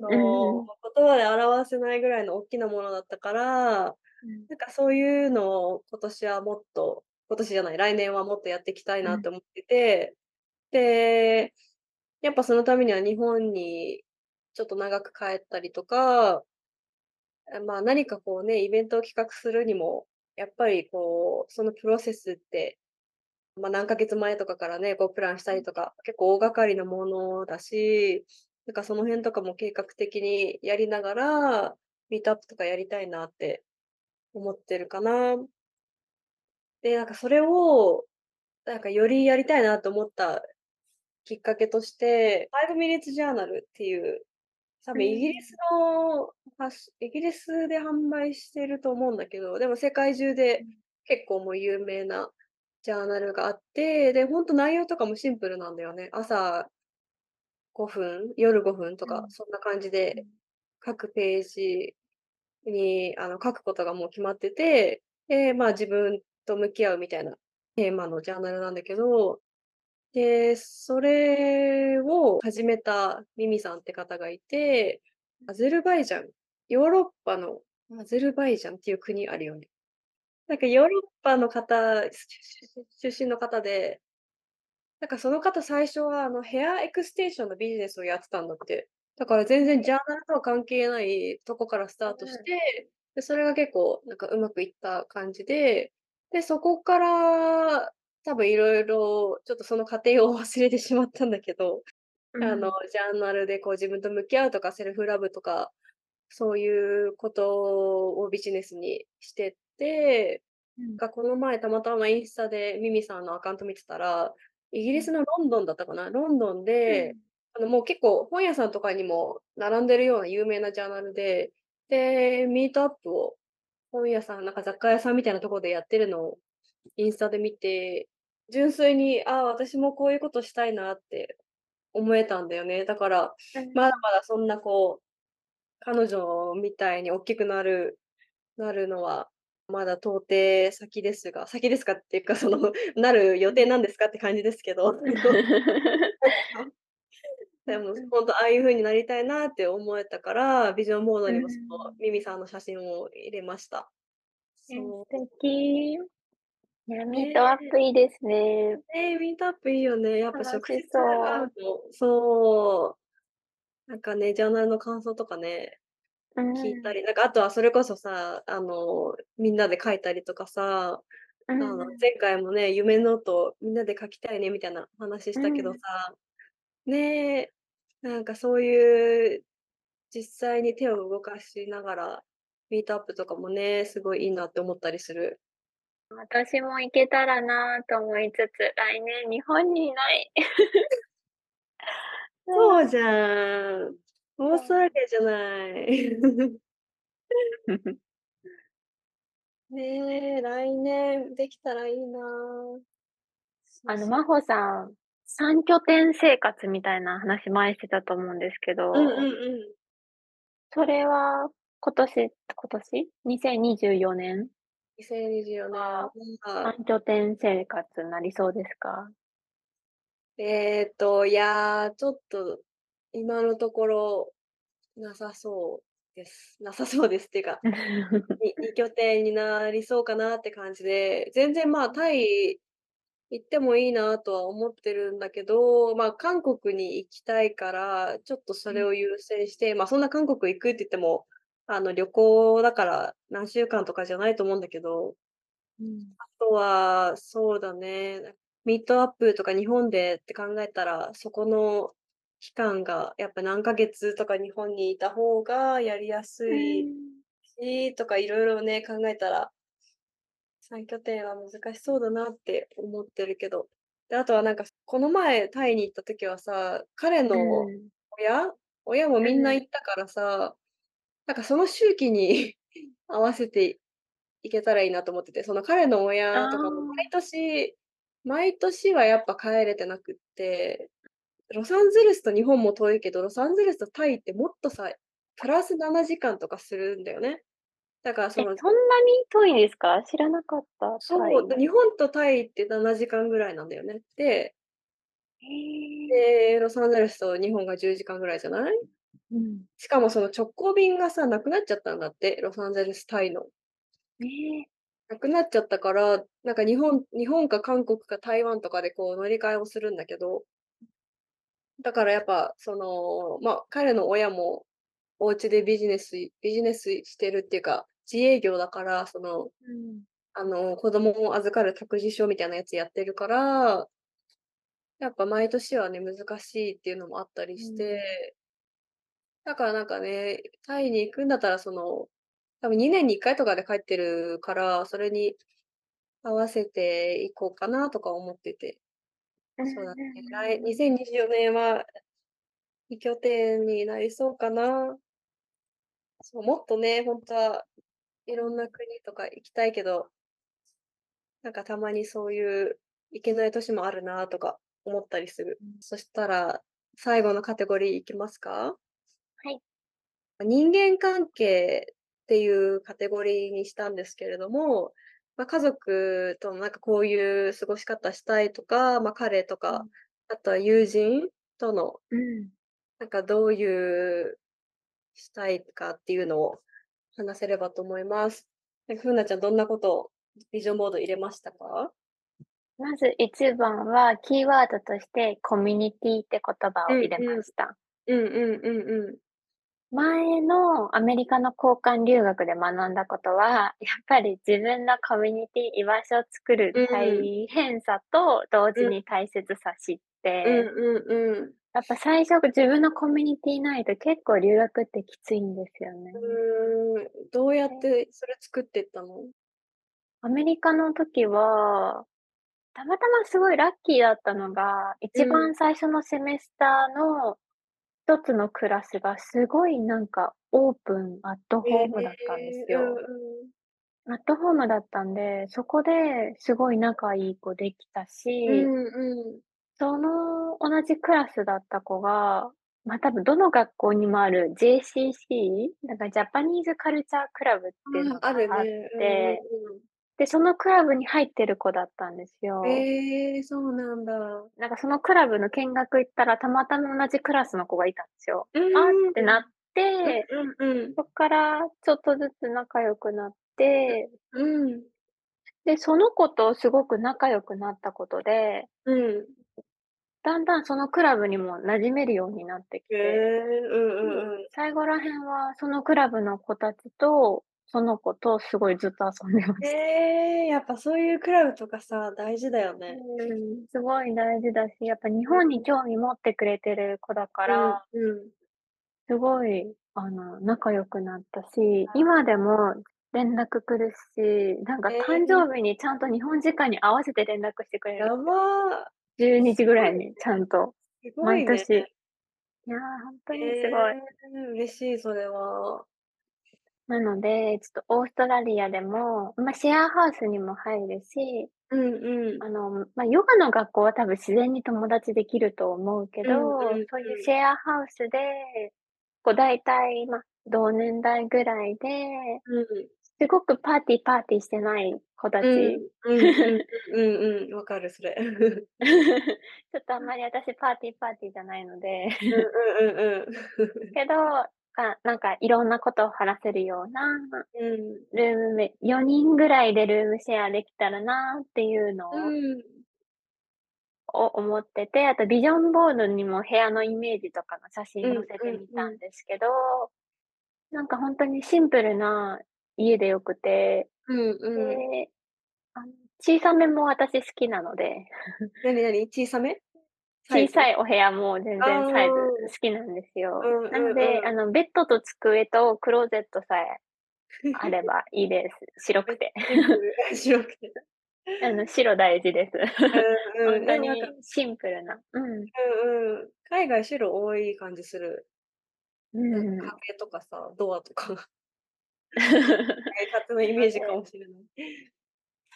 Speaker 1: の、
Speaker 2: ん。
Speaker 1: 言葉で表せないぐらいのおっきなものだったから、
Speaker 2: うん。
Speaker 1: なんかそういうのを今年はもっと今年じゃない、来年はもっとやっていきたい
Speaker 2: うん。
Speaker 1: なと思ってて、で、やっぱそのためには日本にちょっと長く帰ったりとかあ、まあ、何かこうね、イベントを企画するにも、やっぱりこう、そのプロセスって、ま、何ヶ月前とかからね、こうプランしたりとか、結構大掛かりなものだし、なんかその辺とかも計画的にやりながら、ミートアップとかやりたいなって思ってるかな。で、なんかそれを、なんかよりやりたいなと思ったきっかけとして、5 minutes journal っていう多分イギリ
Speaker 2: うん。
Speaker 1: スのイギリスで販売してると思うんだけど、でも世界中で
Speaker 2: うん。
Speaker 1: 結構もう有名なジャーナルがあって、で、ほんと内容とかもシンプルなんだよね。朝5分、夜5分とか、
Speaker 2: うん。
Speaker 1: そんな感じで、
Speaker 2: うん。
Speaker 1: 各ページに、あの、書くことがもう決まってて、で、まあ、自分と向き合うみたいなテーマのジャーナルなんだけど、で、それを始めたミミさんって方がいて、アゼルバイジャン、ヨーロッパのアゼルバイジャンっていう国あるよね。なんかヨーロッパの方、出身の方で、なんかその方最初はあのヘアエクステンションのビジネスをやってたんだって。だから全然ジャーナルとは関係ないとこからスタートし
Speaker 2: うん。
Speaker 1: て、で、それが結構なんかうまくいった感じで、で、そこから多分いろいろちょっとその過程を 忘れてしまったんだけど、あの、
Speaker 2: うん。
Speaker 1: ジャーナルでこう自分と向き合うとか、セルフラブとか、そういうことをビジネスにしてって、
Speaker 2: うん。
Speaker 1: が、この前たまたまインスタでミミさんのアカウント見てたら、イギ
Speaker 2: うん。
Speaker 1: リスのロンドンだったかな、ロンドンで、
Speaker 2: うん。
Speaker 1: あの、もう結構本屋さんとかにも並んでるような有名なジャーナルで、で、ミートアップを本屋さん、なんか雑貨屋さんみたいなとこでやってるのをインスタで見て、純粋に、ああ、私もこういうことしたいなって思えたんだよね。だから、
Speaker 2: うん。
Speaker 1: まだまだそんなこう、彼女みたいに大きくなるなるのは、まだ到底先ですが先ですかっていうか、その、なる予
Speaker 2: うん。
Speaker 1: 定なんですかって感じですけど。でも、
Speaker 2: うん。
Speaker 1: ほんとああいう風になりたいなって思えたから、ビジョンボード
Speaker 2: う
Speaker 1: にもその
Speaker 2: ん。
Speaker 1: ミミさんの写真を入れました。
Speaker 2: え、素。敵。いや、ミートアッ
Speaker 1: ね。
Speaker 2: プいいですね。
Speaker 1: ええ、ミートアップいいよね。やっぱ直接
Speaker 2: 楽し
Speaker 1: 会
Speaker 2: そ
Speaker 1: そう、なんかね、ジャーナルの感想とかね、
Speaker 2: うん。
Speaker 1: 聞いたり、なんかあとはそれこそさ、あの、みんなで書いたりとかさ、
Speaker 2: う
Speaker 1: あの、
Speaker 2: ん。
Speaker 1: 前回もね、夢ノートみんなで書きたいねみたいな話したけど
Speaker 2: うん。
Speaker 1: さ、ね、なんかそういう実際に手を動かしながら、ミートアップとかもね、すごいいいなって思ったりする。
Speaker 2: 私も行けたらなと思いつつ、来年日本にいない。うん。
Speaker 1: そうじゃん。オーストラリ。アじゃない。ね、来年できたらいいな。
Speaker 2: あの。真帆さん、3拠点生活みたいな話前してたと思うんですけ
Speaker 1: うんうん
Speaker 2: ど、
Speaker 1: うん。
Speaker 2: それは今年今年？2024年？
Speaker 1: 2024年
Speaker 2: は
Speaker 1: は、
Speaker 2: 3拠点生活なりそうですか？
Speaker 1: えっと、いや、ちょっと今のところなさそうです。なさそうですっていうか、に2拠点になりそうかなって感じで、全然、まあ、タイ行ってもいいなとは思ってるんだけど、まあ、韓国に行きたいから、ちょっとそ
Speaker 2: うん。
Speaker 1: れを優先して、ま、そんな韓国行くって言っても、あの、旅行だから何週間とかじゃないと思うんだけど、
Speaker 2: うん。
Speaker 1: あとは、そうだね、ミートアップとか日本でって考えたら、そこの期間がやっぱ何ヶ月とか日本にいた方がやりやす
Speaker 2: う
Speaker 1: い
Speaker 2: ん。
Speaker 1: しとか色々ね、考えたら3拠点は難しそうだなって思ってるけど。で、あとはなんか、この前タイに行った時はさ、彼
Speaker 2: う
Speaker 1: の
Speaker 2: ん。
Speaker 1: 親？親もみんな
Speaker 2: うん。
Speaker 1: 行ったからさ、なんかその周期に 合わせていけたらいいなと思ってて、その彼の
Speaker 2: あ
Speaker 1: 親とかも毎
Speaker 2: あ。
Speaker 1: 年毎年はやっぱ帰れてなくって、ロサンゼルスと日本も遠いけど、ロサンゼルスとタイってもっとさ、プラス7時間とかするんだよね。
Speaker 2: え、
Speaker 1: だからその
Speaker 2: そんなに遠いんですか？知らなかった。
Speaker 1: そう、で、日本とタイって7時間ぐらいなんだよね。で。で、ロサンゼルスと日本が10時間ぐらいじゃない？
Speaker 2: うん。
Speaker 1: しかもその直行便がさ、なくなっちゃったんだって、ロサンゼルス、タイの。
Speaker 2: ええ。
Speaker 1: なくなっちゃったから、なんか日本日本か韓国か台湾とかでこう乗り換えをするんだけどだからやっぱその、ま、彼の親もお家でビジネスビジネスしてるっていうか、自営業だから、その、
Speaker 2: うん。
Speaker 1: あの、子供を預かる託児所みたいなやつやってるからやっぱ毎年はね、難しいっていうのもあったりし
Speaker 2: うん。
Speaker 1: てだからなんかね、タイに行くんだったらその、多分2年に1回とかで帰ってるから、それに合わせて行こうかなとか思ってて。
Speaker 2: うん
Speaker 1: そうだね、
Speaker 2: うん
Speaker 1: 来
Speaker 2: うん。
Speaker 1: 2024年は2拠点になりそうかな。そう、もっとね、ほんとはいろんな国とか行きたいけどなんかたまにそういう行けない年もあるなとか思ったりする。
Speaker 2: うん。
Speaker 1: そしたら、最後のカテゴリーいきますか？
Speaker 2: はい。
Speaker 1: 人間関係っていうカテゴリーにしたんですけれども、ま、家族となんかこういう過ごし方したいとか、ま、彼とか、
Speaker 2: うん。
Speaker 1: あとは友人との
Speaker 2: うん。
Speaker 1: なんかどういうしたいかっていうのを話せればと思います。なんか、フーナちゃんどんなことをビジョンボード入れましたか？
Speaker 2: まず一番は、キーワードとしてコミュニティって言葉
Speaker 1: うん
Speaker 2: を入れま
Speaker 1: うん。
Speaker 2: した。
Speaker 1: うんうんうんうん。
Speaker 2: 前のアメリカの交換留学で学んだことは、やっぱり自分のコミュニティ、居場所を作る
Speaker 1: うん。
Speaker 2: 大変さと同時
Speaker 1: うん。
Speaker 2: に大切さ知っ
Speaker 1: うん
Speaker 2: て
Speaker 1: うんうん。
Speaker 2: やっぱ最初自分のコミュニティないと結構留学ってきついんですよね。
Speaker 1: うーん、どうやっ
Speaker 2: で
Speaker 1: てそれ作ってったの？
Speaker 2: アメリカの時は、たまたますごいラッキーだったのが、一
Speaker 1: うん。
Speaker 2: 番最初のセメスターの一つのクラスがすごいなんかオープン、アット
Speaker 1: へ
Speaker 2: ホームだったんです
Speaker 1: え、うん
Speaker 2: よ。
Speaker 1: うん。
Speaker 2: アットホームだったんで、そこですごい仲いい子できた
Speaker 1: う
Speaker 2: し
Speaker 1: んうん。
Speaker 2: その同じクラスだった子が、ま、多分どの学校にもある JCC？なんかジャパニーズカルチャークラブっていう
Speaker 1: ああ、あ
Speaker 2: のがあっ
Speaker 1: るね。うんうん
Speaker 2: て、
Speaker 1: うん。
Speaker 2: で、そのクラブに入ってる子だったんですよ。
Speaker 1: へえ、そうなんだ。
Speaker 2: なんかそのクラブの見学行ったら、たまたま同じクラスの子がいたんですよ。
Speaker 1: う
Speaker 2: あってなっ
Speaker 1: ーん。
Speaker 2: て、
Speaker 1: うんうんうん。
Speaker 2: そっからちょっとずつ仲良くなって
Speaker 1: うん。うん。
Speaker 2: で、その子とすごく仲良くなったことで
Speaker 1: うん。
Speaker 2: だんだんそのクラブにも馴染めるようになってき
Speaker 1: へえ、
Speaker 2: て
Speaker 1: うんうん
Speaker 2: で、
Speaker 1: うん。
Speaker 2: 最後ら辺はそのクラブの子たちと、その子とすごいずっと遊んでました。
Speaker 1: へえ、やっぱそういうクラブとかさ、大事だよね。
Speaker 2: うーん、すごい大事だし、やっぱ日
Speaker 1: うん。
Speaker 2: 本に興味持ってくれてる子だか
Speaker 1: うん
Speaker 2: ら
Speaker 1: うん。
Speaker 2: すごい、あの、仲良くなったし、
Speaker 1: あ
Speaker 2: 今でも連絡来るし、なんか
Speaker 1: え
Speaker 2: 誕
Speaker 1: え。
Speaker 2: 生日にちゃんと日本時間に合わせて連絡してくれる
Speaker 1: や。ば。
Speaker 2: 12時ぐらいにちゃんと。毎年。いや、ほんとにすごい。
Speaker 1: ええ、嬉しい、それは。
Speaker 2: なので、ちょっとオーストラリアでも、ま、シェアハウスにも入るし、
Speaker 1: うんうん。
Speaker 2: あの、ま、ヨガの学校は多分自然に友達できると思うけ
Speaker 1: うん
Speaker 2: ど、
Speaker 1: うんうん。
Speaker 2: そういうシェアハウスで、こう大体、ま、同年代ぐらいで、
Speaker 1: うん。
Speaker 2: すごくパーティーパーティーしてない子た
Speaker 1: うん。
Speaker 2: ち。
Speaker 1: うんうん。うんうん、わかる、それ。
Speaker 2: ちょっとあんまり私パーティーパーティーじゃないので。
Speaker 1: うんうんうんうん。
Speaker 2: けど、かなんかいろんなことを話せるような
Speaker 1: うん。
Speaker 2: ルームメ4人ぐらいでルームシェアできたらなっていうのを
Speaker 1: うん。
Speaker 2: を思ってて、あとビジョンボードにも部屋のイメージとかの写真
Speaker 1: うん
Speaker 2: 載せてみ。たんですけど、なんかほんとにシンプルな家で良くて、
Speaker 1: うんうん。
Speaker 2: で、あの、小さめも私好きなので。
Speaker 1: なになに、小さめ？
Speaker 2: 小さいお部屋も全
Speaker 1: あ
Speaker 2: 然サイズ
Speaker 1: あ。
Speaker 2: 好きなんですよ。
Speaker 1: うん
Speaker 2: なので。あの、ベッドと机とクローゼットさえあればいいです。白くて。
Speaker 1: 白くて。
Speaker 2: あの、白大事です。
Speaker 1: うんうん、
Speaker 2: ほんと
Speaker 1: でもなんか
Speaker 2: にシンプルな。うん。
Speaker 1: うんうん。海外白多い感じする。
Speaker 2: う
Speaker 1: なんか
Speaker 2: ん。
Speaker 1: 壁とかさ、ドアとか。勝手なイメージかもしれない。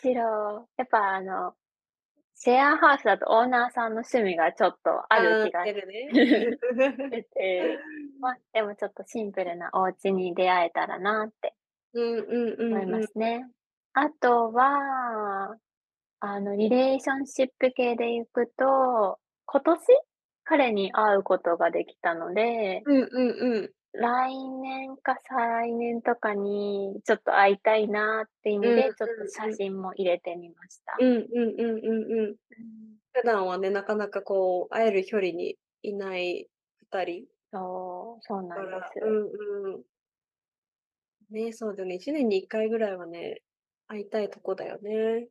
Speaker 2: 白、やっぱあの、シェアハウスだとオーナーさんの趣味がちょっとある
Speaker 1: ああ、
Speaker 2: 気が。してて、ま、でもちょっとシンプルなお家に出会えたらなって思いま。すね。あとは、あの、リレーションシップ系でいくと、今年、彼に会うことができたので、
Speaker 1: うんうんうん。
Speaker 2: 来年か再来年とかにちょっと会いたいなって意
Speaker 1: うんうん
Speaker 2: 味で、ちょっと写
Speaker 1: うん。
Speaker 2: 真も入れてみました。
Speaker 1: うんうんうんうんうん。
Speaker 2: うん。
Speaker 1: 普段はね、なかなかこう、会える距離にいない2人
Speaker 2: そう、そうなんです。
Speaker 1: うんうん。ね、そうだよね、1年に1回ぐらいはね、会いたいとこだよね。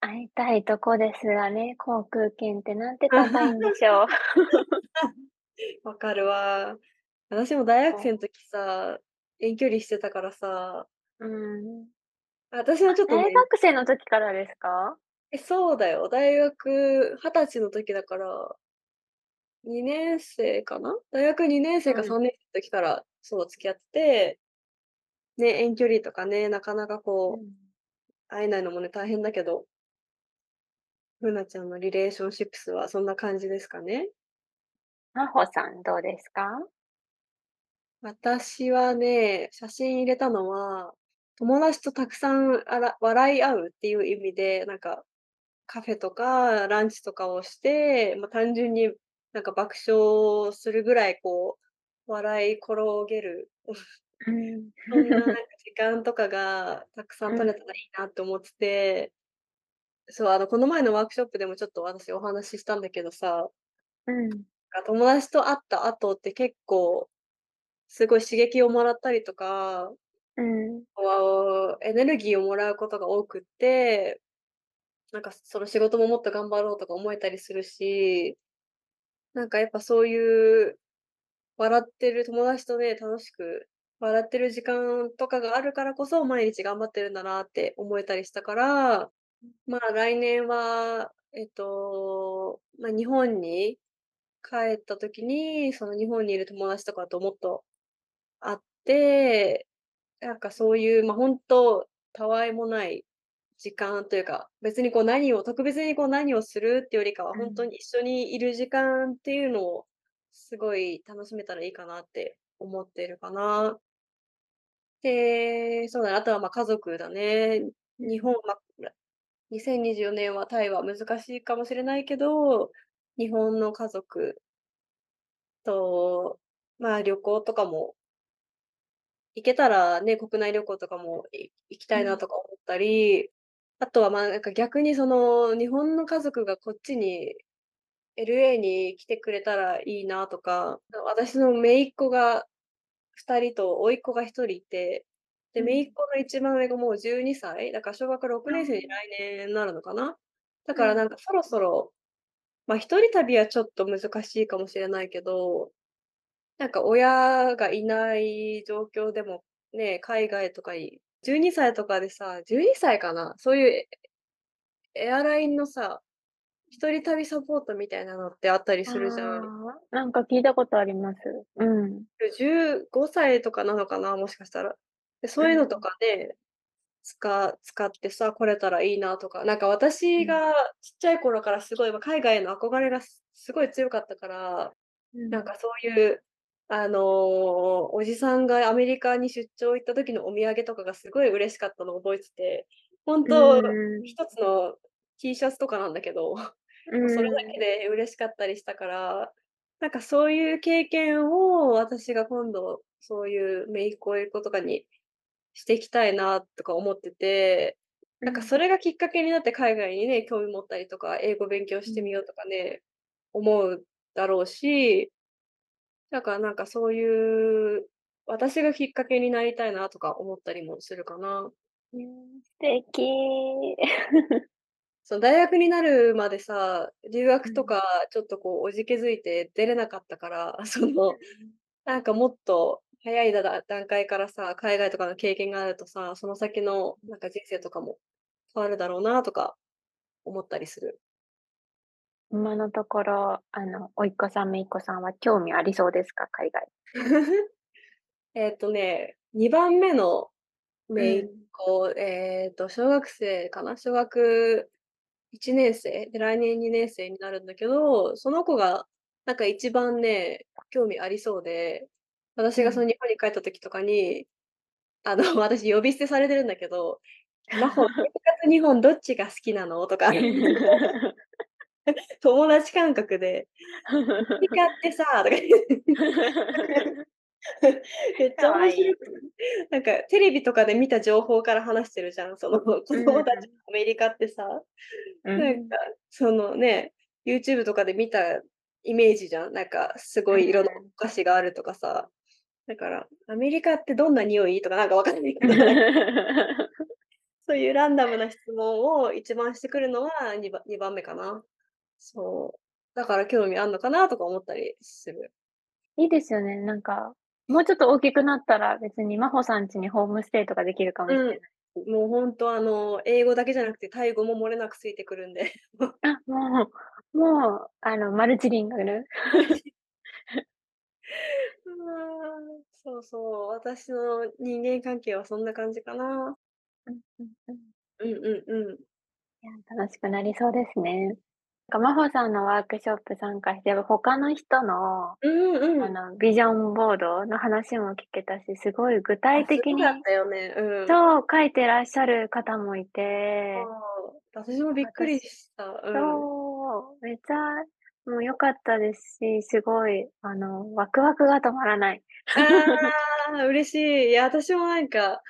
Speaker 2: 会いたいとこですがね、航空券ってなんて高いんでしょう。
Speaker 1: わかるわ。私も大学。生ん時さ、遠距離してたからさ
Speaker 2: うん。
Speaker 1: 私は
Speaker 2: あ、
Speaker 1: ちょっとね
Speaker 2: 大学生の時からですか？
Speaker 1: え、そうだよ。大学20歳の時だから2年生かな？大学2年生か
Speaker 2: うん。
Speaker 1: 3年生の時から、そう、付き合って、ね、遠距離とかね、なかなかこう、
Speaker 2: うん。
Speaker 1: 会えないのもね、大変だけどフナちゃんのリレーションシップスはそんな感じですかね？
Speaker 2: 真帆さんどうですか？
Speaker 1: 私はね、写真入れたのは、友達とたくさんあら笑い合うっていう意味で、なんか、カフェとかランチとかをして、ま、単純になんか爆笑するぐらいこう、笑い転げる
Speaker 2: うん。
Speaker 1: そんななんか時間とかがたくさん
Speaker 2: うん。
Speaker 1: 取れたらいいなって思っててそう、あの、この前のワークショップでもちょっと私お話ししたんだけどさ
Speaker 2: うん。
Speaker 1: あ、友達と会った後って結構、すごい刺激をもらったりとか
Speaker 2: うん。
Speaker 1: エネルギーをもらうことが多くって、なんかその仕事ももっと頑張ろうとか思えたりするし、なんかやっぱそういう笑ってる友達とね、楽しく笑ってる時間とかがあるからこそ、毎日頑張ってるんだなって思えたりしたから、まあ、来年は、えっと、ま、日本に帰った時に、その日本にいる友達とかともっと会って、なんかそういう、ま、ほんと、たわいもない時間というか、別にこう何を特別にこう何をするってよりかは、ほんと
Speaker 2: うん。
Speaker 1: に一緒にいる時間っていうのを、すごい楽しめたらいいかなって思ってるかな。で、そうだな、あとは、ま、家族だね。
Speaker 2: うん。
Speaker 1: 日本ま、ら2024年はタイは難しいかもしれないけど、日本の家族と、まあ、旅行とかも行けたらね、国内旅行とかもい行きたいな
Speaker 2: うん。
Speaker 1: とか思ったり、あとは、ま、なんか逆にその、日本の家族がこっちに、LA に来てくれたらいいなとか、あ、私の姪っ子が2人と甥っ子が1人いて、で、姪っ
Speaker 2: うん。
Speaker 1: 子の一番上がもう12歳、だから小学ろく
Speaker 2: ああ。
Speaker 1: ねんせいに来年なるのかな？だ
Speaker 2: うん。
Speaker 1: からなんかそろそろ、ま、一人旅はちょっと難しいかもしれないけど、なんか親がいない状況でも、ね、海外とかい12歳とかでさ、12歳かな、そういうえエアラインのさ、一人旅サポートみたいなのってあったり
Speaker 2: あ
Speaker 1: するじゃん。
Speaker 2: あ、なんか聞いたことあります。うん。
Speaker 1: で、15歳とかなのかな、もしかしたら。で、
Speaker 2: うん。
Speaker 1: そういうのとかで、つか使ってさ、来れたらいいなとか、なんか
Speaker 2: うん。
Speaker 1: 私がちっちゃい頃からすごい、ま、海外への憧れがすすごい強かったから、
Speaker 2: うん。
Speaker 1: なんかそういう、あの、おじさんがアメリカに出張行った時のお土産とかがすごい嬉しかったのを覚えてて、ほん
Speaker 2: う
Speaker 1: と、
Speaker 2: ーん。
Speaker 1: 1つの T シャツとかなんだけど、それだ。けで嬉しかったりしたから、なんかそういう経験を私が今度、そういう姪っ子、甥っ子とかにしてきたいなとか思ってて、なんか
Speaker 2: うん。
Speaker 1: それがきっかけになって海外にね、興味持ったりとか、英語勉強
Speaker 2: うん。
Speaker 1: してみようとかね、思うだろうし、だからなんかそういう、私がきっかけになりたいなとか思ったりもするかな。
Speaker 2: うん、素敵。
Speaker 1: そ、大学になるまでさ、留学
Speaker 2: うん。
Speaker 1: とかちょっとこうおじけづいて出れなかったから、その、
Speaker 2: うん。
Speaker 1: なんかもっと早い段階からさ、海外とかの経験があるとさ、その先の
Speaker 2: うん。
Speaker 1: なんか人生とかも変わるだろうなとか思ったりする。
Speaker 2: 今のところ、あの、甥っ子さん、姪っ子さんは興味ありそうですか？海外。
Speaker 1: えっとね、2番目の姪っ
Speaker 2: うん。
Speaker 1: 子、えっと、小学生かな、小学1年生、で、来年2年生になるんだけど、その子がなんか一番ね、興味ありそうで、私がそ
Speaker 2: うん。
Speaker 1: の日本に帰った時とかにあの、私呼び捨てされてるんだけど、真帆、生活日本どっちが好きなの？とか、友達感覚で、アメリカってさ、とか言って。めっちゃ面白くなんかテレビとかで見た情報から話してるじゃん。その子供たちのアメリカってさ、なんかそのね、YouTube とかで見たイメージじゃん。なんかすごい色のお菓子があるとかさ。だから、アメリカってどんな匂い？とかなんかわかんないけど、そういうランダムな質問を一番してくるのは 2, 番2番目かな。そう。だから興味あんのかなとか思ったりする。
Speaker 2: いいですよね。なんか、もうちょっと大きくなったら別に真帆さん家にホームステイとかできるかもしれない。
Speaker 1: もう本当あの、英語だけじゃなくてタイ語も漏れなくついてくるんで。
Speaker 2: あ、もう、もう、あの、マルチリンガル。
Speaker 1: うんそうそう、私の人間関係はそんな感じかな。
Speaker 2: うんうんうん
Speaker 1: うんうんうん。
Speaker 2: いや、楽しくなりそうですね。真帆さんのワークショップ参加して、他の人の、
Speaker 1: うんうん。
Speaker 2: あの、ビジョンボードの話も聞けたし、すごい具体的に、
Speaker 1: ね。うん。
Speaker 2: そう書いてらっしゃる方もいて、
Speaker 1: 私もびっくりした。うん。
Speaker 2: そう、めっちゃ、もう良かったですし、すごい、あの、ワクワクが止まらない。
Speaker 1: ああ、嬉しい。いや、私もなんか、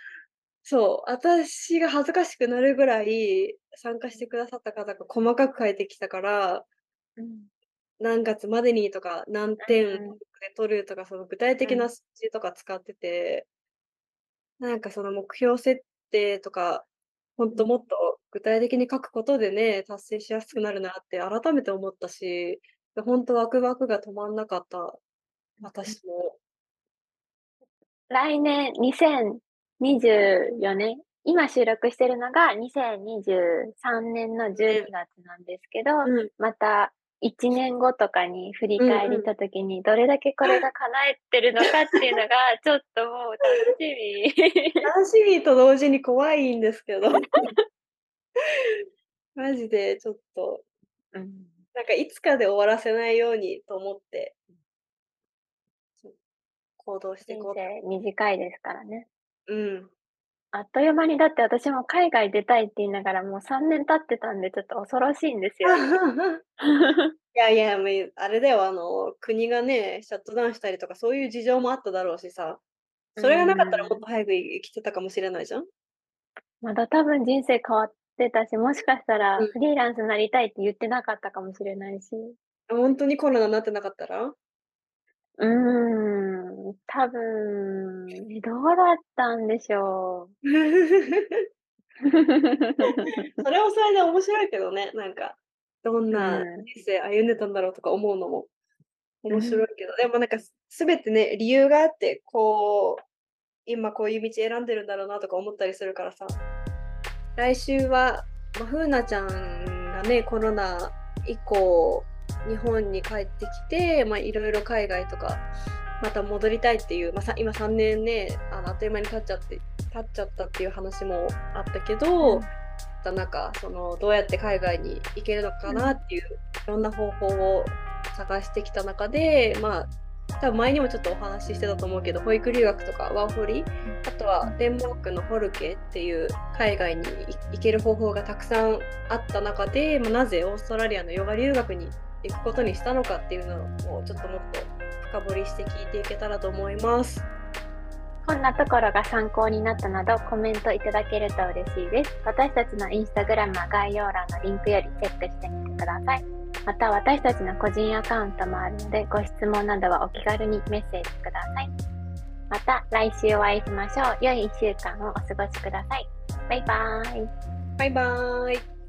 Speaker 1: そう、私が恥ずかしくなるぐらい参加してくださった方が細かく書いてきたから、
Speaker 2: うん。
Speaker 1: 何月までにとか、何点で
Speaker 2: うん。
Speaker 1: 取るとか、その具体的
Speaker 2: うん。
Speaker 1: な数字とか使ってて、なんかその目標設定とか、ほんともっと具体的に書くことでね、達成しやすくなるなって改めて思ったし、ほんとワクワクが止まんなかった、私も。
Speaker 2: 来年2024年、今収録してるのが2023年の12月なんですけど、
Speaker 1: うん。
Speaker 2: また1年後とかに振り返りたときに、どれだけこれが叶えてるのかっていうのが、ちょっともう楽しみ。
Speaker 1: 楽しみと同時に怖いんですけど。マジでちょっと、
Speaker 2: うん。
Speaker 1: なんかいつかで終わらせないようにと思って、行動してい
Speaker 2: 人
Speaker 1: こう
Speaker 2: 短いですからね。
Speaker 1: うん。
Speaker 2: あっという間に、だって私も海外出たいって言いながらもう3年経ってたんで、ちょっと恐ろしいんですよ。
Speaker 1: いやいや、もうあれだよ、あの、国がね、シャットダウンしたりとか、そういう事情もあっただろうしさ、それがなかったらもっと早く生きてたかもしれないじゃん？
Speaker 2: まだ多分人生変わってたし、もしかしたら
Speaker 1: うん
Speaker 2: フリーランスになりたいって言ってなかったかもしれないし。
Speaker 1: ほんとにコロナになってなかったら？
Speaker 2: うーん、多分、え、どうだったんでしょう。
Speaker 1: それもそれで面白いけどね、なんか、どんな
Speaker 2: うん。
Speaker 1: 人生歩んでたんだろうとか思うのも面
Speaker 2: うん。
Speaker 1: 白いけど、でもなんか全てね、理由があって、こう、今こういう道選んでるんだろうなとか思ったりするからさ。来週は、ま、ふうなちゃんがね、コロナ以降、日本に帰ってきて、ま、いろいろ海外とか、また戻りたいっていう、ま、さ今3年ね、あの、あっという間に経っちゃって経っちゃったっていう話もあったけど、
Speaker 2: うん。
Speaker 1: たなんかそのどうやって海外に行けるのかなっていう、いろんな方法を探してきた中でまあ多分前にもちょっとお話ししてたと思うけど保育留学とかワーホリあとはデンマークのホルケっていう海外に行ける方法がたくさんあった中で、まあ、なぜオーストラリアのヨガ留学に行くことにしたのかっていうのをちょっともっと深掘りして聞いていけたらと思います。
Speaker 2: こんなところが参考になったなどコメントいただけると嬉しいです。私たちのインスタグラムは概要欄のリンクよりチェックしてみてください。また私たちの個人アカウントもあるのでご質問などはお気軽にメッセージください。また来週お会いしましょう。良い1週間をお過ごしください。バイバーイ。
Speaker 1: バイバーイ